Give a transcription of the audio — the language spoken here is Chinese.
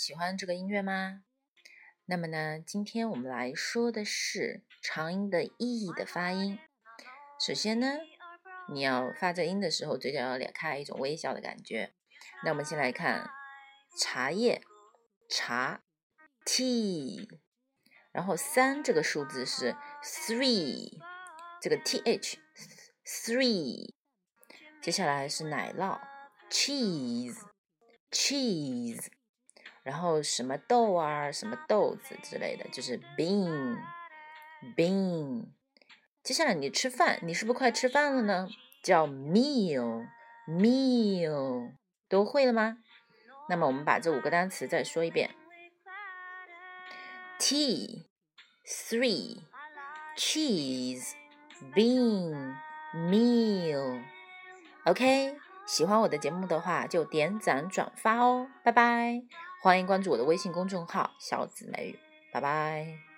喜欢这个音乐吗？那么呢，今天我们来说的是长音的意义的发音。首先呢，你要发这音的时候，嘴角要咧开，一种微笑的感觉。那我们先来看茶叶，茶，tea，然后三这个数字是 three，这个 th，three。接下来是奶酪，cheese，cheese。然后什么豆啊，什么豆子之类的，就是 bean，bean。接下来你吃饭，你是不是快吃饭了呢？叫 meal，meal，都会了吗？那么我们把这五个单词再说一遍：tea、three、cheese、bean、meal。OK，喜欢我的节目的话就点赞转发哦，拜拜！欢迎关注我的微信公众号“小紫梅雨”，拜拜。